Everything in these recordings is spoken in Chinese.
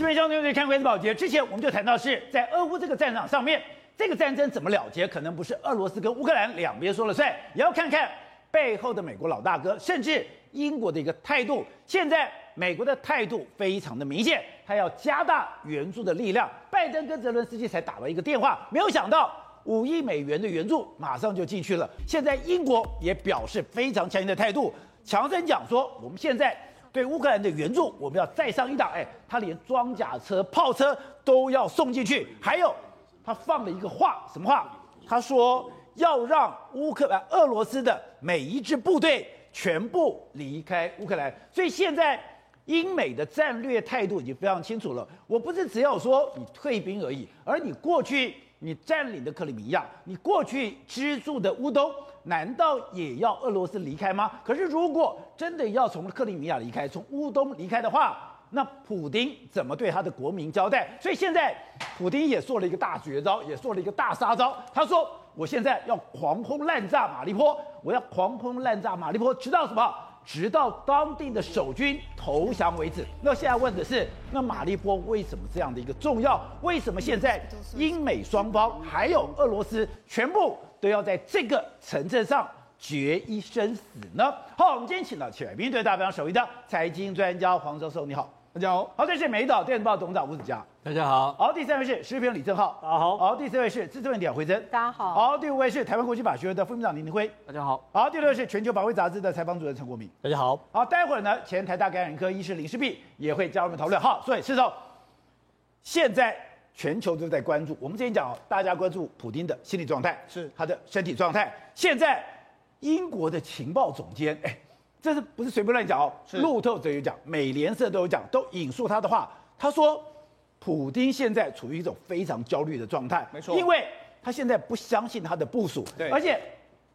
这边相对对看《关键保洁》之前，我们就谈到是在俄乌这个战场上面，这个战争怎么了结，可能不是俄罗斯跟乌克兰两边说了算，也要看看背后的美国老大哥，甚至英国的一个态度。现在美国的态度非常的明显，他要加大援助的力量。拜登跟泽伦斯基才打了一个电话，没有想到五亿美元的援助马上就进去了。现在英国也表示非常强硬的态度，强生讲说，我们现在。对乌克兰的援助，我们要再上一档。哎，他连装甲车、炮车都要送进去。还有，他放了一个话，什么话？他说要让乌克兰、俄罗斯的每一支部队全部离开乌克兰。所以现在英美的战略态度已经非常清楚了。我不是只要说你退兵而已，而你过去你占领的克里米亚，你过去居住的乌东。难道也要俄罗斯离开吗？可是如果真的要从克里米亚离开，从乌东离开的话，那普丁怎么对他的国民交代？所以现在普丁也做了一个大绝招，也做了一个大杀招。他说：“我现在要狂轰滥炸马利波，我要狂轰滥炸马利波，直到什么？直到当地的守军投降为止。”那现在问的是，那马利波为什么这样的一个重要？为什么现在英美双方还有俄罗斯全部？都要在这个城镇上决一生死呢。好，我们今天请到全民，对大家非常熟悉的财经专家黄教授，你好，大家好。好，这是美岛电子报董事长吴子嘉，大家好。好，第三位是时事评李正浩，大家好。好，第四位是资深媒体回珍，大家好。好，第五位是台湾国际法学会的副秘书长林廷辉，大家好。好，第六位是全球保卫杂志的采访主任陈国民，大家好。好，待会儿呢，前台大感染科医师林世璧也会加入我们讨论。好，所以是说现在。全球都在关注。我们之前讲，大家关注普京的心理状态，是他的身体状态。现在英国的情报总监，哎，这是不是随便乱讲哦？路透者有讲，美联社都有讲，都引述他的话。他说，普京现在处于一种非常焦虑的状态，没错，因为他现在不相信他的部署，对，而且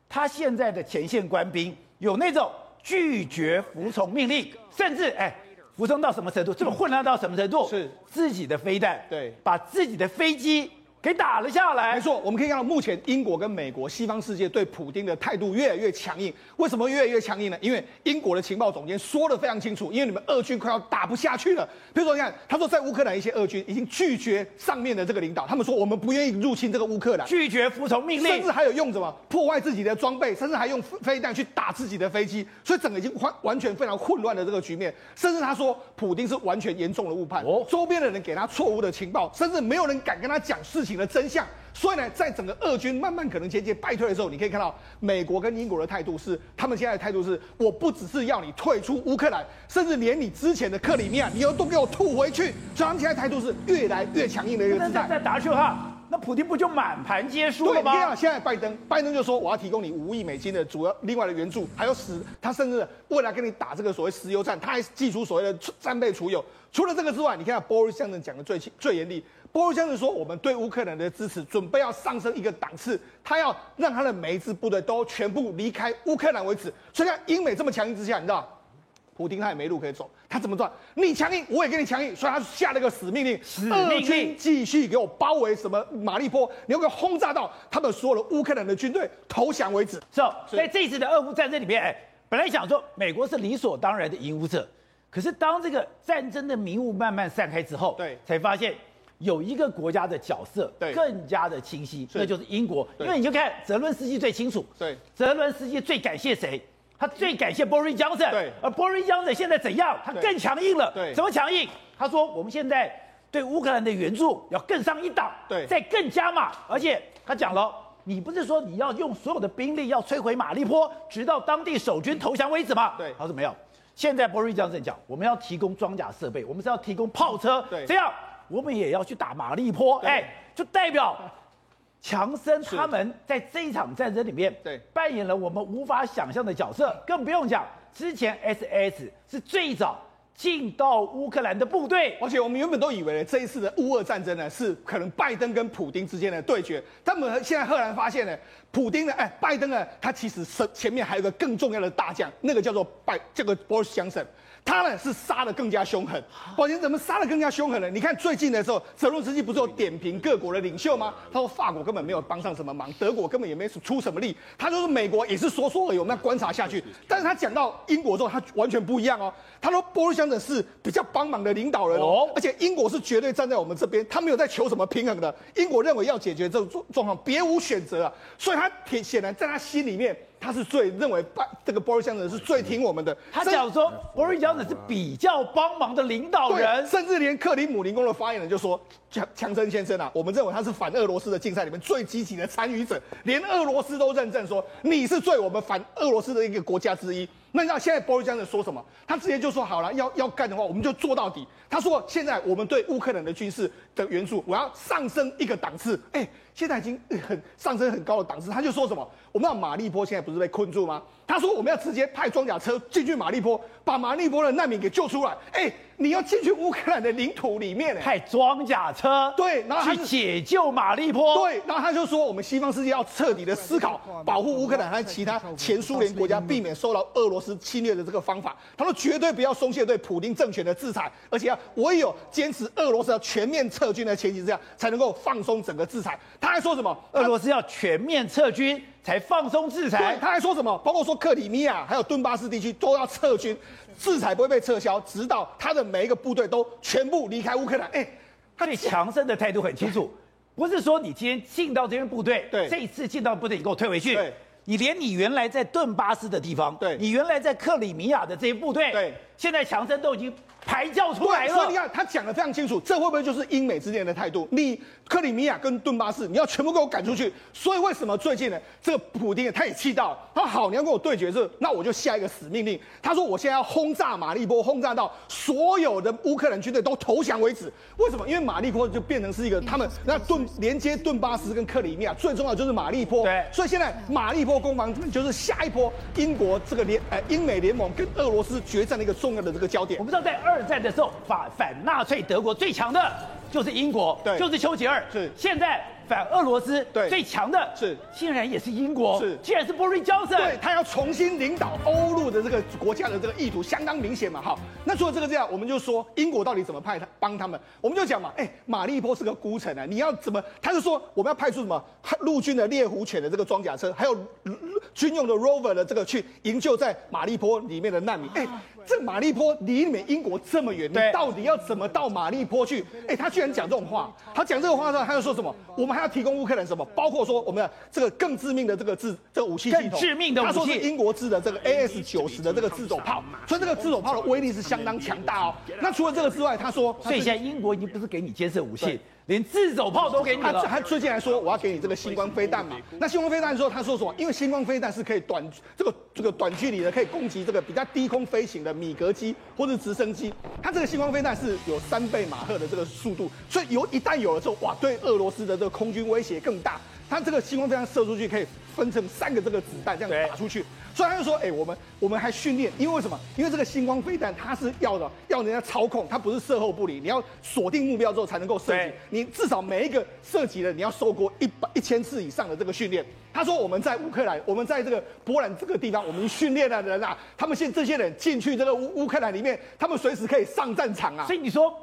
他现在的前线官兵有那种拒绝服从命令，甚至哎。服从到什么程度？这么混乱到什么程度？是自己的飞弹，对，把自己的飞机。给打了下来。没错，我们可以看到，目前英国跟美国、西方世界对普丁的态度越来越强硬。为什么越来越强硬呢？因为英国的情报总监说的非常清楚，因为你们俄军快要打不下去了。比如说，你看，他说在乌克兰一些俄军已经拒绝上面的这个领导，他们说我们不愿意入侵这个乌克兰，拒绝服从命令，甚至还有用什么破坏自己的装备，甚至还用飞弹去打自己的飞机。所以整个已经完完全非常混乱的这个局面。甚至他说，普丁是完全严重的误判，哦，周边的人给他错误的情报，甚至没有人敢跟他讲事情的真相，所以呢，在整个俄军慢慢可能渐渐败退的时候，你可以看到美国跟英国的态度是，他们现在的态度是，我不只是要你退出乌克兰，甚至连你之前的克里米亚，你又都给我吐回去。所以他们现在态度是越来越强硬的一个姿态。再打去哈，那普京不就满盘皆输了吗？对，现在拜登，拜登就说我要提供你五亿美金的主要另外的援助，还有使他甚至未来跟你打这个所谓石油战，他还祭出所谓的战备储油。除了这个之外，你看 Boris Johnson 讲的最最严厉。波尔江是说，我们对乌克兰的支持准备要上升一个档次，他要让他的每一支部队都全部离开乌克兰为止。所以，看英美这么强硬之下，你知道，普丁他也没路可以走，他怎么办？你强硬，我也跟你强硬，所以他下了个死命令，死命令，俄军继续给我包围什么马利波，你要给我轰炸到他们所有的乌克兰的军队投降为止。是哦，在这一次的俄乌战争里面，哎，本来想说美国是理所当然的赢者，可是当这个战争的迷雾慢慢散开之后，对，才发现。有一个国家的角色更加的清晰，那就是英国。因为你就看泽伦斯基最清楚，对，泽伦斯基最感谢谁？他最感谢 Boris Johnson。对，而 Boris Johnson 现在怎样？他更强硬了。对，怎么强硬？他说我们现在对乌克兰的援助要更上一档，对，再更加码。而且他讲了，你不是说你要用所有的兵力要摧毁马利坡，直到当地守军投降为止吗？对，他说没有。现在 Boris Johnson 讲，我们要提供装甲设备，我们是要提供炮车，对，这样。我们也要去打马利坡，哎，就代表强森他们在这一场战争里面，对，扮演了我们无法想象的角色。更不用讲，之前 SS 是最早进到乌克兰的部队，而且我们原本都以为这一次的乌俄战争呢，是可能拜登跟普京之间的对决。他们现在赫然发现呢，普丁呢，哎，拜登呢，他其实是前面还有个更重要的大将，那个叫做拜这个 Boris Johnson。他呢是杀的更加凶狠。宝杰怎么杀的更加凶狠呢？你看最近的时候，泽伦斯基不是有点评各国的领袖吗？他说法国根本没有帮上什么忙，德国根本也没出什么力。他就是美国也是说说而已，我们要观察下去。但是他讲到英国之后，他完全不一样哦。他说波瑞香的是比较帮忙的领导人哦，而且英国是绝对站在我们这边，他没有在求什么平衡的。英国认为要解决这种状状况，别无选择啊。所以他显显然在他心里面。他是最认为拜这个 Boris Johnson 是最听我们的。他讲说 Boris Johnson 是比较帮忙的领导人，甚至连克里姆林宫的发言人就说，强强森先生啊，我们认为他是反俄罗斯的竞赛里面最积极的参与者，连俄罗斯都认证说你是最我们反俄罗斯的一个国家之一。那你知道现在 Boris Johnson 说什么？他直接就说好了，要要干的话，我们就做到底。他说现在我们对乌克兰的军事的援助，我要上升一个档次。哎。现在已经很上升很高的档次，他就说什么？我们要马利波现在不是被困住吗？他说我们要直接派装甲车进去马利波，把马利波的难民给救出来。哎，你要进去乌克兰的领土里面，派装甲车对，然后去解救马利波。对，然后他就说我们西方世界要彻底的思考保护乌克兰和其他前苏联国家，避免受到俄罗斯侵略的这个方法。他说绝对不要松懈对普丁政权的制裁，而且要唯有坚持俄罗斯要全面撤军的前提之下，才能够放松整个制裁。他还说什么？俄罗斯要全面撤军才放松制裁。对，他还说什么？包括说克里米亚还有顿巴斯地区都要撤军，制裁不会被撤销，直到他的每一个部队都全部离开乌克兰。哎，他对强生的态度很清楚，不是说你今天进到这边部队，对，这一次进到部队你给我退回去。对，你连你原来在顿巴斯的地方，对，你原来在克里米亚的这些部队，对，现在强生都已经。排教出来了，所以你看他讲的非常清楚，这会不会就是英美之间的态度？你克里米亚跟顿巴斯，你要全部给我赶出去。所以为什么最近呢？这个普丁他也气到了，他说好，你要跟我对决，这那我就下一个死命令。他说我现在要轰炸马利波，轰炸到所有的乌克兰军队都投降为止。为什么？因为马利波就变成是一个他们 那顿连接顿巴斯跟克里米亚最重要就是马利波。对，所以现在马利波攻防就是下一波英国这个联呃英美联盟跟俄罗斯决战的一个重要的这个焦点。我不知道在二。二战的时候，反反纳粹德国最强的就是英国，对，就是丘吉尔。是现在反俄罗斯对最强的是，竟然也是英国，是竟然是 Boris Johnson。对，他要重新领导欧陆的这个国家的这个意图相当明显嘛。好，那除了这个这样，我们就说英国到底怎么派他帮他们？我们就讲嘛，哎，马利波是个孤城啊，你要怎么？他就说我们要派出什么陆军的猎狐犬的这个装甲车，还有军用的 Rover 的这个去营救在马利波里面的难民。哎。这马利坡离你们英国这么远，你到底要怎么到马利坡去？哎，他居然讲这种话。他讲这个话的时候，他又说什么？我们还要提供乌克兰什么？包括说我们的这个更致命的这个自这个武器系统，致命的武器。他说是英国制的这个 AS 九十的这个自走炮，所以这个自走炮的威力是相当强大哦。那除了这个之外，他说，所以现在英国已经不是给你监视武器。连自走炮都给你了。他最近还说我要给你这个星光飞弹嘛？那星光飞弹说他说什么？因为星光飞弹是可以短这个这个短距离的，可以攻击这个比较低空飞行的米格机或者直升机。它这个星光飞弹是有三倍马赫的这个速度，所以有一旦有了之后，哇，对俄罗斯的这个空军威胁更大。它这个星光飞弹射出去可以分成三个这个子弹这样打出去。所以他就说，哎、欸，我们我们还训练，因为为什么？因为这个星光飞弹它是要的，要人家操控，它不是射后不理，你要锁定目标之后才能够射击。你至少每一个射击的你要受过一百一千次以上的这个训练。他说我们在乌克兰，我们在这个波兰这个地方，我们训练的人啊，他们现这些人进去这个乌乌克兰里面，他们随时可以上战场啊。所以你说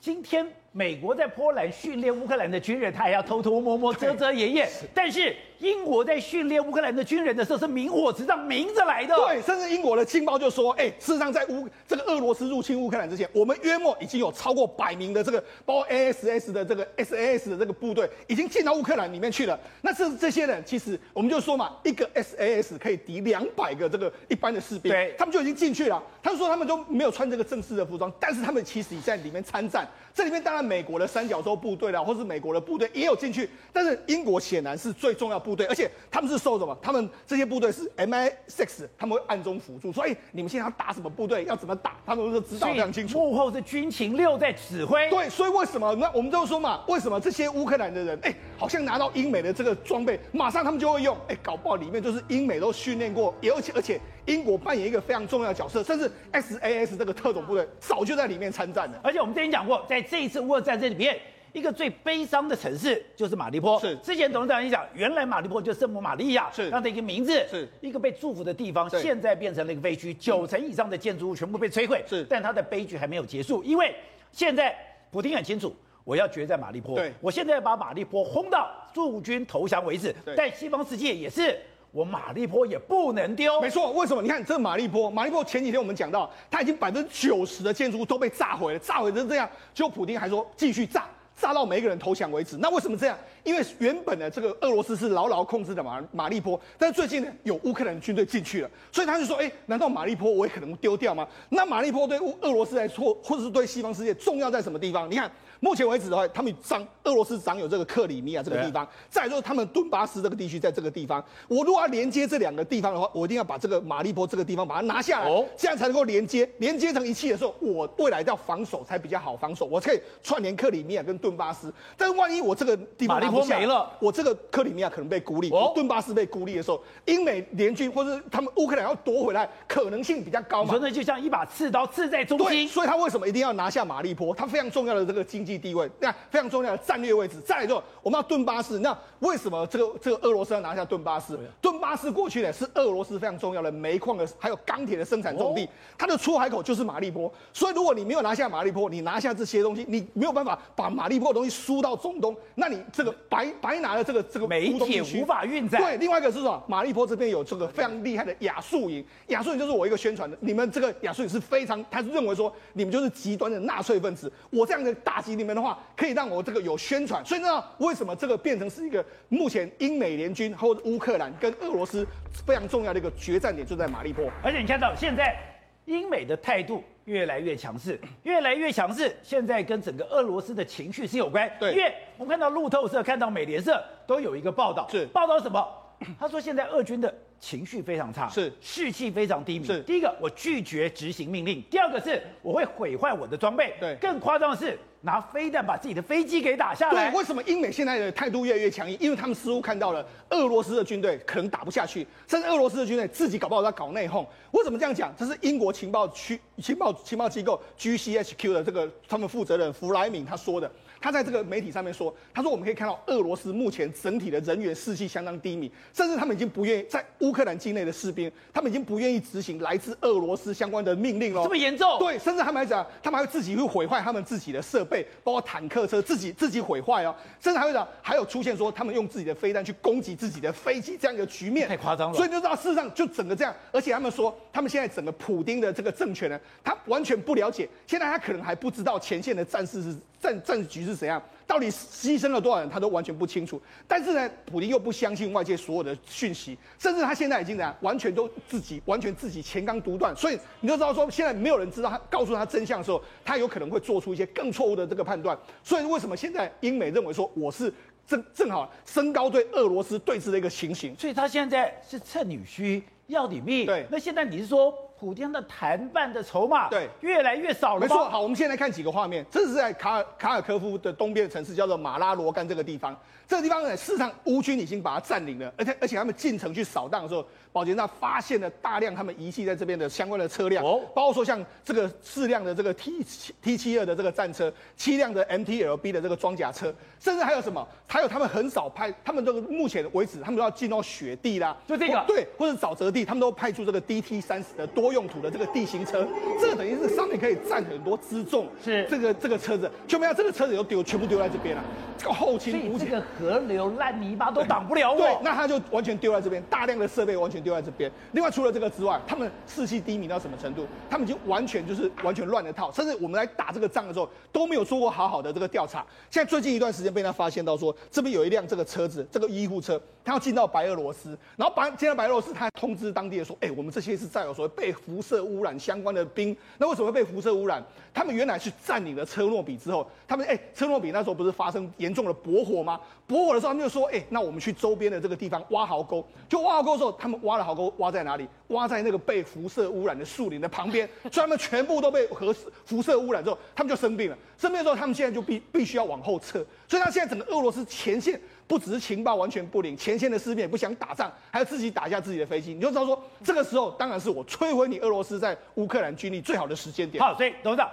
今天。美国在波兰训练乌克兰的军人，他还要偷偷摸摸、遮遮掩掩。但是英国在训练乌克兰的军人的时候，是明火执仗明着来的。对，甚至英国的情报就说，哎，事实上在乌这个俄罗斯入侵乌克兰之前，我们约莫已经有超过百名的这个包括 ASS 的这个 SAS 的这个部队已经进到乌克兰里面去了。那这这些人，其实我们就说嘛，一个 SAS 可以敌两百个这个一般的士兵，对，他们就已经进去了。他们说他们都没有穿这个正式的服装，但是他们其实已在里面参战。这里面当然。美国的三角洲部队啦，或是美国的部队也有进去，但是英国显然是最重要部队，而且他们是受什么？他们这些部队是 MI6，他们会暗中辅助，所以你们现在要打什么部队，要怎么打，他们都知道非常清楚。幕后是军情六在指挥。对，所以为什么？那我们就说嘛，为什么这些乌克兰的人，哎，好像拿到英美的这个装备，马上他们就会用，哎，搞不好里面就是英美都训练过，也而且而且。英国扮演一个非常重要的角色，甚至 SAS 这个特种部队早就在里面参战了。而且我们之前讲过，在这一次乌俄战争里面，一个最悲伤的城市就是马利坡。是之前董事长也讲，原来马利坡就是圣母玛利亚是这样的一个名字，是一个被祝福的地方，现在变成了一个废墟，九成以上的建筑物全部被摧毁。是但它的悲剧还没有结束，因为现在普丁很清楚。我要决战马利坡，对我现在要把马利坡轰到驻军投降为止。对但西方世界也是，我马利坡也不能丢。没错，为什么？你看这马利坡，马利坡前几天我们讲到，它已经百分之九十的建筑物都被炸毁了，炸毁成这样，就普丁还说继续炸。炸到每一个人投降为止。那为什么这样？因为原本的这个俄罗斯是牢牢控制的马马利坡，但是最近呢有乌克兰军队进去了，所以他就说：哎，难道马利坡我也可能丢掉吗？那马利坡对俄罗斯来说，或者是对西方世界重要在什么地方？你看，目前为止的话，他们掌俄罗斯掌有这个克里米亚这个地方，再来就是他们顿巴斯这个地区在这个地方。我如果要连接这两个地方的话，我一定要把这个马利波这个地方把它拿下来，哦、这样才能够连接，连接成一气的时候，我未来要防守才比较好防守，我可以串联克里米亚跟顿巴斯。但是万一我这个地方马利波没了，我这个克里米亚可能被孤立，哦、顿巴斯被孤立的时候，英美联军或者他们乌克兰要夺回来，可能性比较高嘛？你说那就像一把刺刀刺在中心。所以他为什么一定要拿下马利波？他非常重要的这个经济地位，那非常重要的战略位置。再来之后，我们要顿巴斯，那为什么这个这个俄罗斯要拿下顿巴斯？顿巴斯过去呢是俄罗斯非常重要的煤矿的，还有钢铁的生产重地，它的出海口就是马利波。所以如果你没有拿下马利波，你拿下这些东西，你没有办法把马利波的东西输到中东，那你这个白白拿了这个这个煤铁无法运载。对，另外一个是什么？马利波这边有这个非常厉害的亚速营，亚速营就是我一个宣传的，你们这个亚速营是非常，他是认为说你们就是极端的纳粹分子，我这样的打击你们的话，可以让我这个有宣传。所以呢，为什么这个变成是一个目前英美联军或者乌克兰跟俄罗斯非常重要的一个决战点，就在马利坡。而且你看到现在英美的态度。越来越强势，越来越强势。现在跟整个俄罗斯的情绪是有关。对，因为我们看到路透社、看到美联社都有一个报道，是报道什么？他说现在俄军的情绪非常差，是士气非常低迷。是第一个，我拒绝执行命令；第二个是我会毁坏我的装备。对，更夸张的是拿飞弹把自己的飞机给打下来。对，为什么英美现在的态度越来越强硬？因为他们似乎看到了俄罗斯的军队可能打不下去，甚至俄罗斯的军队自己搞不好在搞内讧。为什么这样讲？这是英国情报区情报情报机构 GCHQ 的这个他们负责人弗莱明他说的。他在这个媒体上面说，他说我们可以看到俄罗斯目前整体的人员士气相当低迷，甚至他们已经不愿意在乌克兰境内的士兵，他们已经不愿意执行来自俄罗斯相关的命令了。这么严重？对，甚至他们还讲，他们还会自己会毁坏他们自己的设备，包括坦克车，自己自己毁坏哦。甚至还会讲，还有出现说他们用自己的飞弹去攻击自己的飞机这样一个局面，太夸张了。所以你就知道事实上就整个这样，而且他们说，他们现在整个普丁的这个政权呢，他完全不了解，现在他可能还不知道前线的战事是战战局是怎样。到底牺牲了多少人，他都完全不清楚。但是呢，普丁又不相信外界所有的讯息，甚至他现在已经怎样，完全都自己完全自己前纲独断。所以你就知道说，现在没有人知道他告诉他真相的时候，他有可能会做出一些更错误的这个判断。所以为什么现在英美认为说我是正正好升高对俄罗斯对峙的一个情形？所以他现在是趁女婿要你命。对，那现在你是说？普京的谈判的筹码对越来越少了。没错，好，我们现在看几个画面，这是在卡尔卡尔科夫的东边的城市，叫做马拉罗干这个地方。这个地方呢，事实上乌军已经把它占领了，而且而且他们进城去扫荡的时候，保洁站发现了大量他们遗弃在这边的相关的车辆，哦，包括说像这个四辆的这个 T 七 T 七二的这个战车，七辆的 MTLB 的这个装甲车，甚至还有什么？还有他们很少派，他们这个目前为止，他们都要进到雪地啦，就这个。对，或者沼泽地，他们都派出这个 DT 三十的多用途的这个地形车，这个等于是上面可以站很多辎重，是。这个这个车子，就没有这个车子都丢，全部丢在这边了，这个后勤无这个河流烂。泥巴都挡不了我，对，那他就完全丢在这边，大量的设备完全丢在这边。另外，除了这个之外，他们士气低迷到什么程度？他们已经完全就是完全乱了套，甚至我们来打这个仗的时候都没有做过好好的这个调查。现在最近一段时间被他发现到说，这边有一辆这个车子，这个医护车，他要进到白俄罗斯，然后白进到白俄罗斯，他通知当地的说，哎，我们这些是载有所谓被辐射污染相关的兵，那为什么会被辐射污染？他们原来是占领了车诺比之后，他们哎，车诺比那时候不是发生严重的驳火吗？驳火的时候，他们就说，哎，那我们去周边的这个地方挖壕沟。就挖壕沟的时候，他们挖了壕沟，挖在哪里？挖在那个被辐射污染的树林的旁边。所以他们全部都被核辐射污染之后，他们就生病了。生病之后，他们现在就必必须要往后撤。所以他现在整个俄罗斯前线不只是情报完全不灵，前线的士兵也不想打仗，还要自己打下自己的飞机。你就知道说，这个时候当然是我摧毁你俄罗斯在乌克兰军力最好的时间点。好，所以董事长。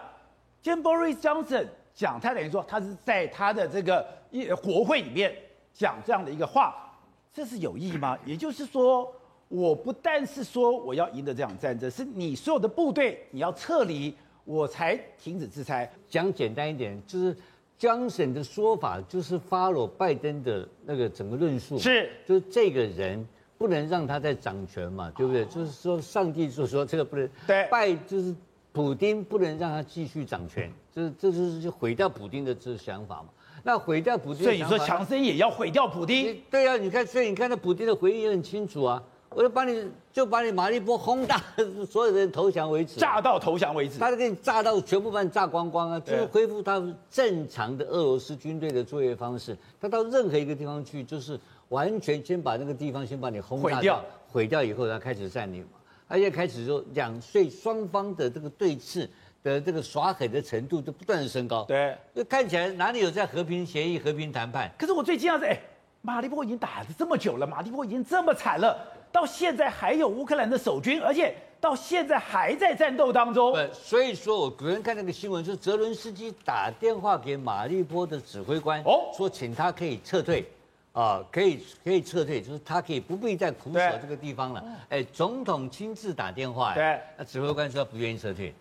今天 Boris Johnson 讲，他等于说他是在他的这个一国会里面讲这样的一个话，这是有意义吗？也就是说，我不但是说我要赢得这场战争，是你所有的部队你要撤离，我才停止制裁。讲简单一点，就是江省的说法就是 follow 拜登的那个整个论述，是，就是这个人不能让他再掌权嘛，对不对？就是说上帝就说这个不能，对，拜就是。普丁不能让他继续掌权，这这就是就毁掉普丁的这个想法嘛。那毁掉普丁，所以你说强森也要毁掉普丁？对啊，你看，所以你看那普丁的回应也很清楚啊，我就把你就把你马利波轰炸，所有人投降为止，炸到投降为止，他就给你炸到全部把你炸光光啊，就是恢复他正常的俄罗斯军队的作业方式。他到任何一个地方去，就是完全先把那个地方先把你轰炸掉，毁掉以后，他开始占领嘛。而且开始说，两岁双方的这个对峙的这个耍狠的程度都不断的升高。对，就看起来哪里有在和平协议、和平谈判？可是我最惊讶是，哎，马利波已经打了这么久了，马利波已经这么惨了，到现在还有乌克兰的守军，而且到现在还在战斗当中。对，所以说我昨天看那个新闻，说泽伦斯基打电话给马利波的指挥官，哦，说请他可以撤退。啊，可以可以撤退，就是他可以不必再苦守这个地方了。哎，总统亲自打电话，对，那指挥官说他不愿意撤退，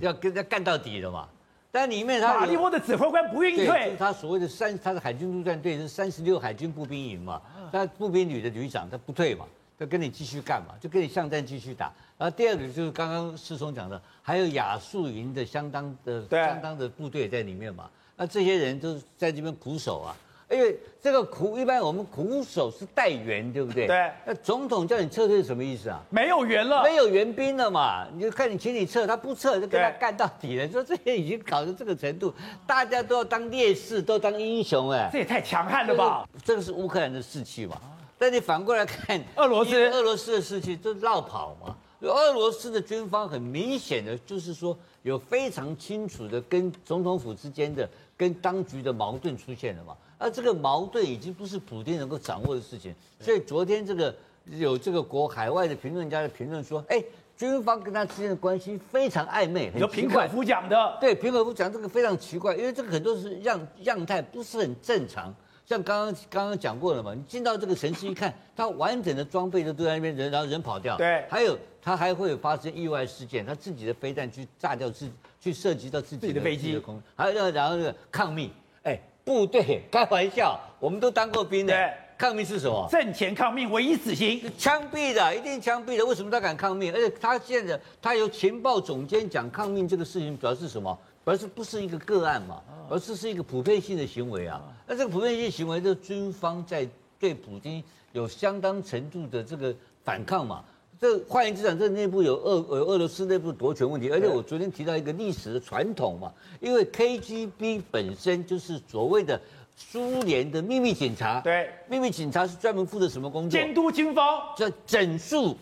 要跟他干到底了嘛。但里面他马利波的指挥官不愿意退，就是他所谓的三，他的海军陆战队是三十六海军步兵营嘛，他步兵旅的旅长他不退嘛，他跟你继续干嘛，就跟你巷战继续打。然后第二个就是刚刚师兄讲的，还有亚速营的相当的相当的部队在里面嘛，那这些人都在这边苦守啊。因为这个苦，一般我们苦守是待援，对不对？对。那总统叫你撤退是什么意思啊？没有援了，没有援兵了嘛？你就看你请你撤，他不撤就跟他干到底了。说这些已经搞到这个程度，大家都要当烈士，都当英雄哎。这也太强悍了吧？这个是乌克兰的士气嘛？但你反过来看俄罗斯，俄罗斯的士气就绕跑嘛？俄罗斯的军方很明显的就是说有非常清楚的跟总统府之间的跟当局的矛盾出现了嘛？而这个矛盾已经不是普丁能够掌握的事情，所以昨天这个有这个国海外的评论家的评论说，哎，军方跟他之间的关系非常暧昧。有平可夫讲的，对，平可夫讲这个非常奇怪，因为这个很多是样样态不是很正常。像刚刚刚刚讲过了嘛，你进到这个城市一看，他完整的装备都都在那边，人然后人跑掉。对，还有他还会有发生意外事件，他自己的飞弹去炸掉自去涉及到自己的飞机的空，还有然后那个抗命，哎。部队开玩笑，我们都当过兵的。对，抗命是什么？挣钱抗命，唯一死刑，枪毙的，一定枪毙的。为什么他敢抗命？而且他现在他由情报总监讲抗命这个事情，表示什么？表示不是一个个案嘛，而是是一个普遍性的行为啊。那这个普遍性行为，就是军方在对普京有相当程度的这个反抗嘛。这换言之讲，这内部有俄有俄罗斯内部夺权问题，而且我昨天提到一个历史的传统嘛，因为 KGB 本身就是所谓的苏联的秘密警察，对，秘密警察是专门负责什么工作？监督军方，叫整肃，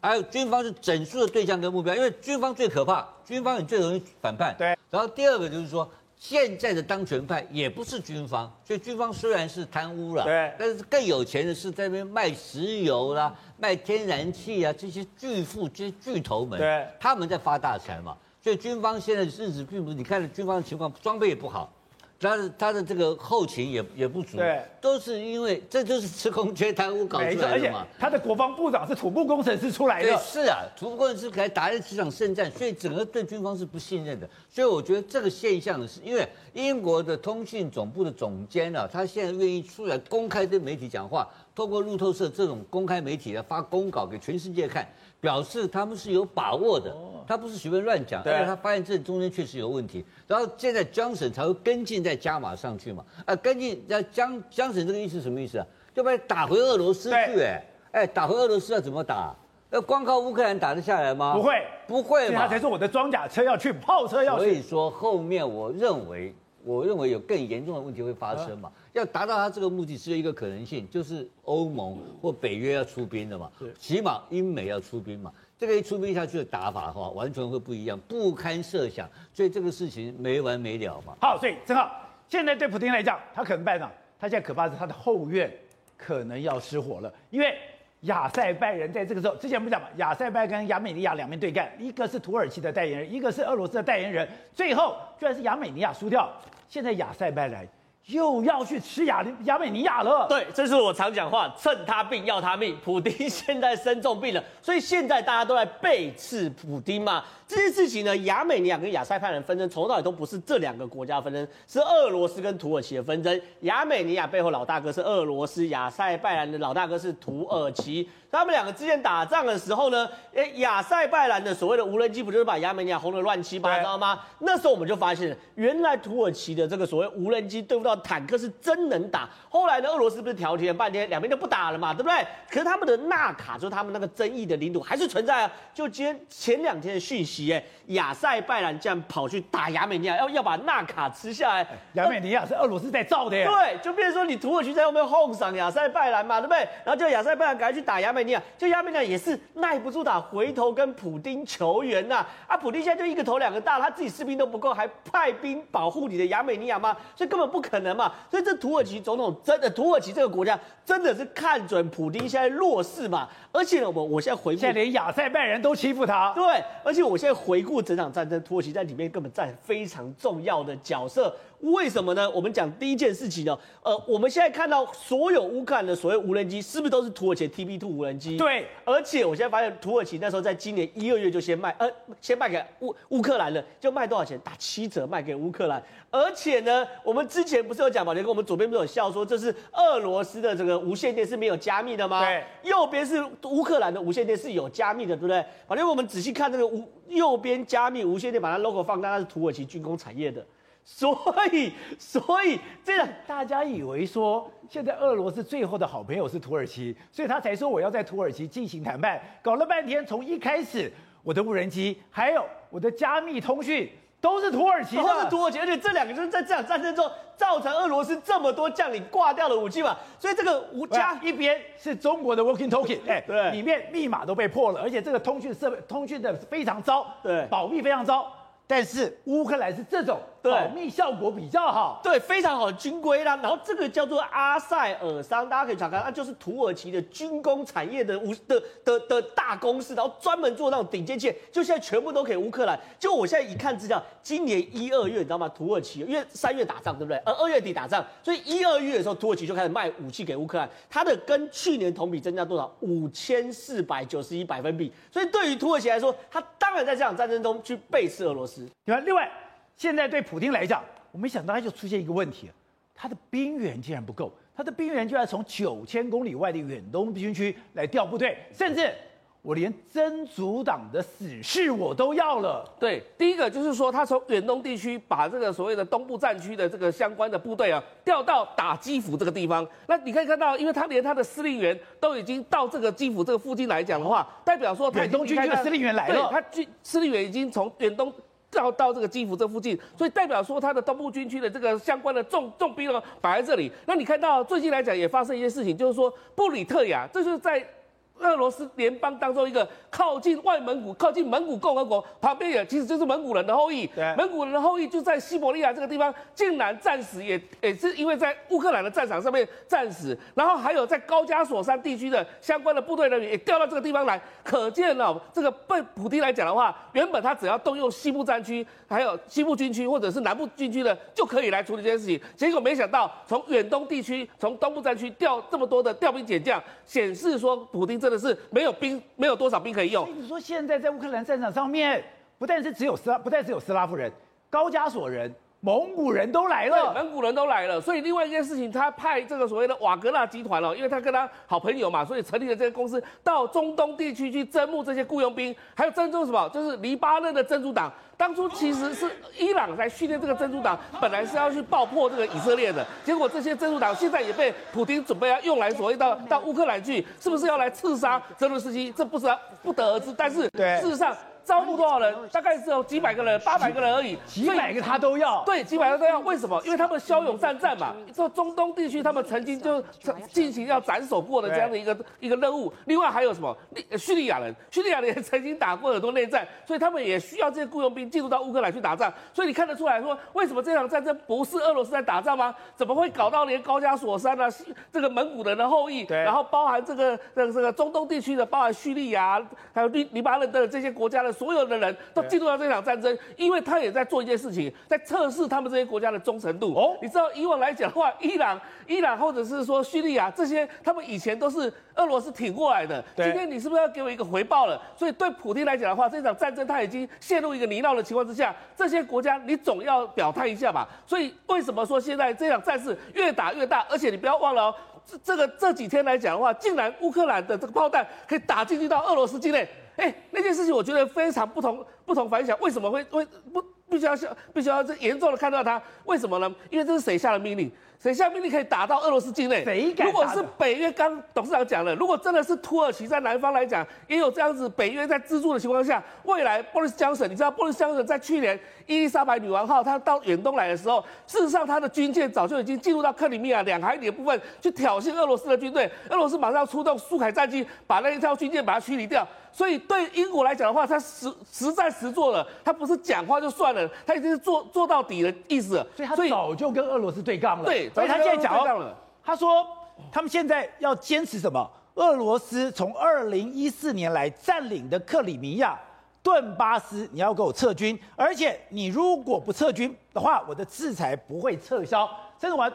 还有军方是整肃的对象跟目标，因为军方最可怕，军方你最容易反叛，对。然后第二个就是说。现在的当权派也不是军方，所以军方虽然是贪污了，对，但是更有钱的是在那边卖石油啦、卖天然气啊，这些巨富、这些巨头们，对，他们在发大财嘛。所以军方现在日子并不，你看军方的情况，装备也不好。他的他的这个后勤也也不足，对，都是因为这就是吃空缺贪污搞出来的嘛。他的国防部长是土木工程师出来的，是啊，土木工程师还打了几场胜战，所以整个对军方是不信任的。所以我觉得这个现象呢，是因为英国的通讯总部的总监啊，他现在愿意出来公开对媒体讲话，透过路透社这种公开媒体来发公稿给全世界看。表示他们是有把握的，他不是随便乱讲，而且他发现这中间确实有问题，然后现在江省才会跟进再加码上去嘛，啊，跟进那江江省这个意思什么意思啊？要把你打回俄罗斯去，哎，哎，打回俄罗斯要怎么打？要光靠乌克兰打得下来吗？不会，不会嘛，他才是我的装甲车要去，炮车要去。所以说后面我认为。我认为有更严重的问题会发生嘛？要达到他这个目的，只有一个可能性，就是欧盟或北约要出兵的嘛。起码英美要出兵嘛。这个一出兵下去的打法的话，完全会不一样，不堪设想。所以这个事情没完没了嘛。好，所以正好现在对普京来讲，他可能败了。他现在可怕是他的后院可能要失火了，因为亚塞拜人在这个时候，之前不讲嘛，亚塞拜跟亚美尼亚两面对干，一个是土耳其的代言人，一个是俄罗斯的代言人，最后居然是亚美尼亚输掉，现在亚塞拜然又要去吃亚亚美尼亚了。对，这是我常讲话，趁他病要他命。普丁现在生重病了，所以现在大家都在背刺普丁嘛。这件事情呢，亚美尼亚跟亚塞拜然纷争，从头到尾都不是这两个国家纷争，是俄罗斯跟土耳其的纷争。亚美尼亚背后老大哥是俄罗斯，亚塞拜然的老大哥是土耳其。他们两个之间打仗的时候呢，哎，亚塞拜然的所谓的无人机不就是把亚美尼亚轰得乱七八糟吗？那时候我们就发现，原来土耳其的这个所谓无人机对付到坦克是真能打。后来呢，俄罗斯不是调停了半天，两边就不打了嘛，对不对？可是他们的纳卡，就是他们那个争议的领土还是存在啊。就今天前两天的讯息。哎亚塞拜然竟然跑去打亚美尼亚，要要把纳卡吃下来。亚美尼亚是俄罗斯在造的呀。对，就变成说你土耳其在后面哄上亚塞拜然嘛，对不对？然后就亚塞拜然赶快去打亚美尼亚，就亚美尼亚也是耐不住打，回头跟普丁求援呐。啊，普丁现在就一个头两个大，他自己士兵都不够，还派兵保护你的亚美尼亚吗？所以根本不可能嘛。所以这土耳其总统真的，土耳其这个国家真的是看准普丁现在弱势嘛。而且呢，我我现在回顾，现在连亚塞拜人都欺负他。对，而且我现在回顾整场战争，土耳其在里面根本占非常重要的角色。为什么呢？我们讲第一件事情呢，呃，我们现在看到所有乌克兰的所谓无人机，是不是都是土耳其 TB2 无人机？对。而且我现在发现，土耳其那时候在今年一二月就先卖，呃，先卖给乌乌克兰了，就卖多少钱？打七折卖给乌克兰。而且呢，我们之前不是有讲嘛，连跟我们左边不是有笑说，这是俄罗斯的这个无线电是没有加密的吗？对。右边是乌克兰的无线电是有加密的，对不对？反正我们仔细看这个无右边加密无线电，把它 logo 放大，它是土耳其军工产业的。所以，所以这样大家以为说，现在俄罗斯最后的好朋友是土耳其，所以他才说我要在土耳其进行谈判。搞了半天，从一开始我的无人机，还有我的加密通讯，都是土耳其的，都是土耳其，而且这两个就是在这场战争中造成俄罗斯这么多将领挂掉的武器嘛。所以这个无家一边是中国的 Working Token，哎，对，里面密码都被破了，而且这个通讯设备通讯的非常糟，对，保密非常糟。但是乌克兰是这种。保密效果比较好，对，非常好的军规啦。然后这个叫做阿塞尔桑，大家可以查看，那就是土耳其的军工产业的无的的的，的大公司，然后专门做那种顶尖器，就现在全部都给乌克兰。就我现在一看资料，今年一二月你知道吗？土耳其因为三月打仗对不对？而二月底打仗，所以一二月的时候土耳其就开始卖武器给乌克兰，它的跟去年同比增加多少？五千四百九十一百分比。所以对于土耳其来说，它当然在这场战争中去背刺俄罗斯。对吧？另外。现在对普京来讲，我没想到他就出现一个问题，他的兵源竟然不够，他的兵源就要从九千公里外的远东军区来调部队，甚至我连真主党的死士我都要了。对，第一个就是说他从远东地区把这个所谓的东部战区的这个相关的部队啊调到打基辅这个地方，那你可以看到，因为他连他的司令员都已经到这个基辅这个附近来讲的话，代表说远东军区的司令员来了，他军司令员已经从远东。到到这个基辅这附近，所以代表说他的东部军区的这个相关的重重兵呢摆在这里。那你看到最近来讲也发生一些事情，就是说布里特雅，这是在。俄罗斯联邦当中一个靠近外蒙古、靠近蒙古共和国旁边也其实就是蒙古人的后裔。对，蒙古人的后裔就在西伯利亚这个地方，竟然战死也也是因为在乌克兰的战场上面战死。然后还有在高加索山地区的相关的部队人员也调到这个地方来。可见哦，这个被普丁来讲的话，原本他只要动用西部战区、还有西部军区或者是南部军区的就可以来处理这件事情。结果没想到从远东地区、从东部战区调这么多的调兵遣将，显示说普丁这。的是没有兵，没有多少兵可以用。你说现在在乌克兰战场上面，不但是只有斯拉，不但只有斯拉夫人、高加索人、蒙古人都来了，蒙古人都来了。所以另外一件事情，他派这个所谓的瓦格纳集团哦，因为他跟他好朋友嘛，所以成立了这个公司，到中东地区去征募这些雇佣兵，还有征募什么？就是黎巴嫩的真主党。当初其实是伊朗在训练这个真主党，本来是要去爆破这个以色列的，结果这些真主党现在也被普京准备要用来所谓到到乌克兰去，是不是要来刺杀泽伦斯基？这不是不得而知。但是事实上，招募多少人？大概只有几百个人，八百个人而已。几百个他都要。对，几百个都要。为什么？因为他们骁勇善战嘛。这中东地区他们曾经就进行要斩首过的这样的一个一个任务。另外还有什么？叙利亚人，叙利亚人也曾经打过很多内战，所以他们也需要这些雇佣兵进入到乌克兰去打仗。所以你看得出来说，为什么这场战争不是俄罗斯在打仗吗？怎么会搞到连高加索山啊，这个蒙古人的后裔，然后包含这个这个这个中东地区的，包含叙利亚还有黎黎巴嫩的这些国家的所有的人都进入到这场战争，因为他也在做一件事情，在测试他们这些国家的忠诚度。哦，你知道以往来讲的话，伊朗、伊朗或者是说叙利亚这些，他们以前都是俄罗斯挺过来的。今天你是不是要给我一个回报了？所以对普京来讲的话，这场战争他已经陷入一个泥淖的情况之下，这些国家你总要表态一下吧。所以为什么说现在这场战事越打越大？而且你不要忘了哦。这这个这几天来讲的话，竟然乌克兰的这个炮弹可以打进去到俄罗斯境内，哎，那件事情我觉得非常不同不同凡响。为什么会会不必须要必须要这严重的看到它？为什么呢？因为这是谁下的命令？谁下命令可以打到俄罗斯境内？谁敢？如果是北约，刚董事长讲了，如果真的是土耳其在南方来讲，也有这样子北约在资助的情况下，未来波利斯江省，你知道波利斯江省在去年伊丽莎白女王号她到远东来的时候，事实上她的军舰早就已经进入到克里米亚两海里的部分去挑衅俄罗斯的军队，俄罗斯马上要出动苏凯战机把那一条军舰把它驱离掉。所以对英国来讲的话，他实实在实做了，他不是讲话就算了，他已经是做做到底的意思了。所以他早就跟俄罗斯对杠了。对，所以他现在讲了，他说他们现在要坚持什么？俄罗斯从二零一四年来占领的克里米亚、顿巴斯，你要给我撤军，而且你如果不撤军的话，我的制裁不会撤销。甚至完，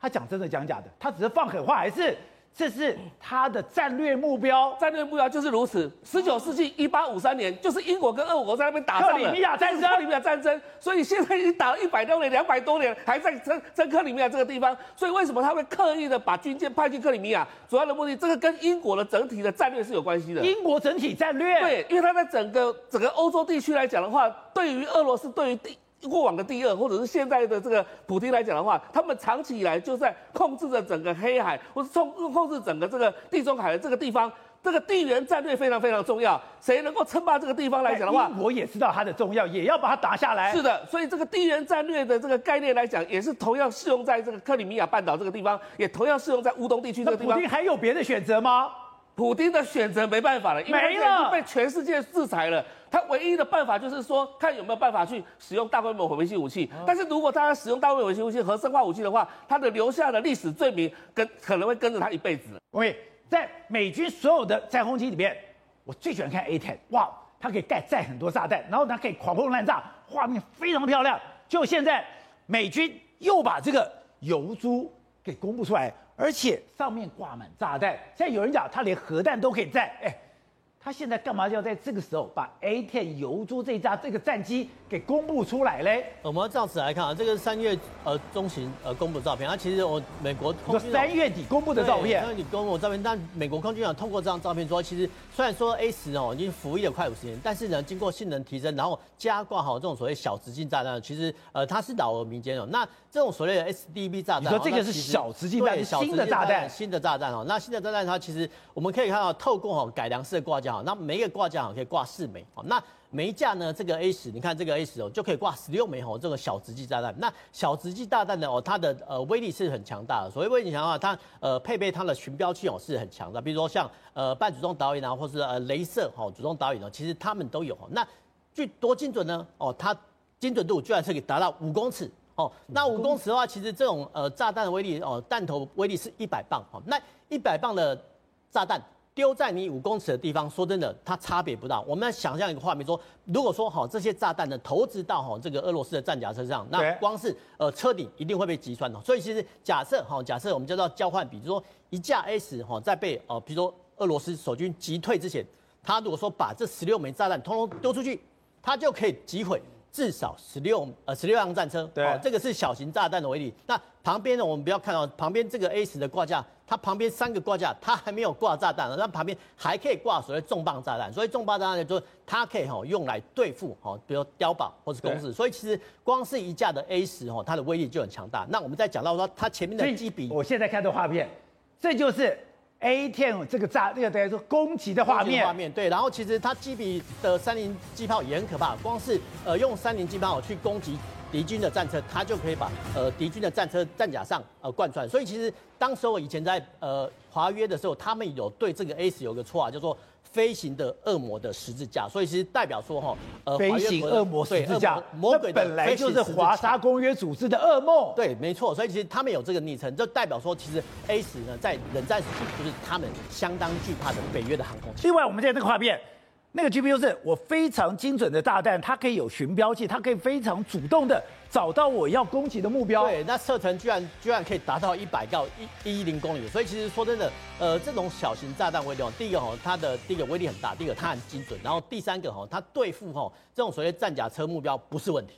他讲真的讲假的？他只是放狠话还是？这是他的战略目标，战略目标就是如此。十九世纪一八五三年，就是英国跟俄国在那边打仗，克里米亚战争，克里米亚战争。所以现在已经打了一百多年、两百多年，还在争争克里米亚这个地方。所以为什么他会刻意的把军舰派进克里米亚？主要的目的，这个跟英国的整体的战略是有关系的。英国整体战略，对，因为他在整个整个欧洲地区来讲的话，对于俄罗斯，对于地。过往的第二，或者是现在的这个普京来讲的话，他们长期以来就在控制着整个黑海，或是控控制整个这个地中海的这个地方，这个地缘战略非常非常重要。谁能够称霸这个地方来讲的话，我也知道它的重要，也要把它打下来。是的，所以这个地缘战略的这个概念来讲，也是同样适用在这个克里米亚半岛这个地方，也同样适用在乌东地区这个地方。普丁还有别的选择吗？普京的选择没办法了，因为他被全世界制裁了。他唯一的办法就是说，看有没有办法去使用大规模毁灭性武器。但是如果他使用大规模毁灭性武器和生化武器的话，他的留下的历史罪名跟可能会跟着他一辈子。OK，在美军所有的战轰机里面，我最喜欢看 A-10，哇，它可以盖载很多炸弹，然后它可以狂轰滥炸，画面非常漂亮。就现在美军又把这个油珠给公布出来，而且上面挂满炸弹。现在有人讲它连核弹都可以载，哎。他现在干嘛要在这个时候把 A10 油猪这架这个战机给公布出来嘞？我们要这样子来看啊，这个三月呃中旬呃公布的照片，啊其实我美国空军三月底公布的照片，三月底公布的照片，但美国空军啊通过这张照片说，其实虽然说 A 十哦已经服役了快五十年，但是呢经过性能提升，然后加挂好这种所谓小直径炸弹，其实呃它是老而弥坚哦。那这种所谓的 SDB 炸弹，你说这个是小直径弹，新的炸弹，新的炸弹哦。那新的炸弹它其实我们可以看到，透过哦改良式的挂架哈，那每一个挂架哈可以挂四枚哦。那每一架呢，这个 A 十，你看这个 A 十哦，就可以挂十六枚哦，这个小直径炸弹。那小直径炸弹呢哦，它的呃威力是很强大的。所谓威力强的话，它呃配备它的巡标器哦是很强的。比如说像呃半主动导引啊，或是呃镭射哦主动导引哦，其实他们都有。那具多精准呢？哦，它精准度居然是可以达到五公尺。哦，那五公尺的话，其实这种呃炸弹的威力哦，弹头威力是一百磅哦。那一百磅的炸弹丢在你五公尺的地方，说真的，它差别不大。我们要想象一个画面，说如果说好这些炸弹呢投掷到哈这个俄罗斯的战甲车上，那光是呃车顶一定会被击穿的。所以其实假设哈，假设我们叫做交换比，就是说一架 S 哈在被呃比如说俄罗斯守军击退之前，他如果说把这十六枚炸弹通通丢出去，他就可以击毁。至少十六呃十六辆战车，对，哦，这个是小型炸弹的威力。那旁边呢，我们不要看到旁边这个 A 十的挂架，它旁边三个挂架它还没有挂炸弹，那旁边还可以挂所谓重磅炸弹。所以重磅炸弹就是它可以哈用来对付哈，比如碉堡或是工事。所以其实光是一架的 A 十哈，它的威力就很强大。那我们再讲到说它前面的机比，我现在看这画片，这就是 A10 这个炸这个等于说攻击的画面，画面对，然后其实它机比的三菱机炮也很可怕，光是呃用三菱机炮去攻击敌军的战车，它就可以把呃敌军的战车战甲上呃贯穿。所以其实当时我以前在呃华约的时候，他们有对这个 ACE 有个绰号叫做飞行的恶魔的十字架，所以其实代表说哈，呃，飞行恶魔十字架，魔鬼本来就是华沙公约组织的噩梦。对，没错，所以其实他们有这个昵称，就代表说，其实 A 十呢，在冷战时期就是他们相当惧怕的北约的航空器。另外，我们现在这个画面。那个 GPU 是我非常精准的炸弹，它可以有寻标器，它可以非常主动的找到我要攻击的目标。对，那射程居然居然可以达到一百到一一零公里，所以其实说真的，呃，这种小型炸弹威力哦，第一个哈，它的第一个威力很大，第二个它很精准，然后第三个哈，它对付哈这种所谓战甲车目标不是问题。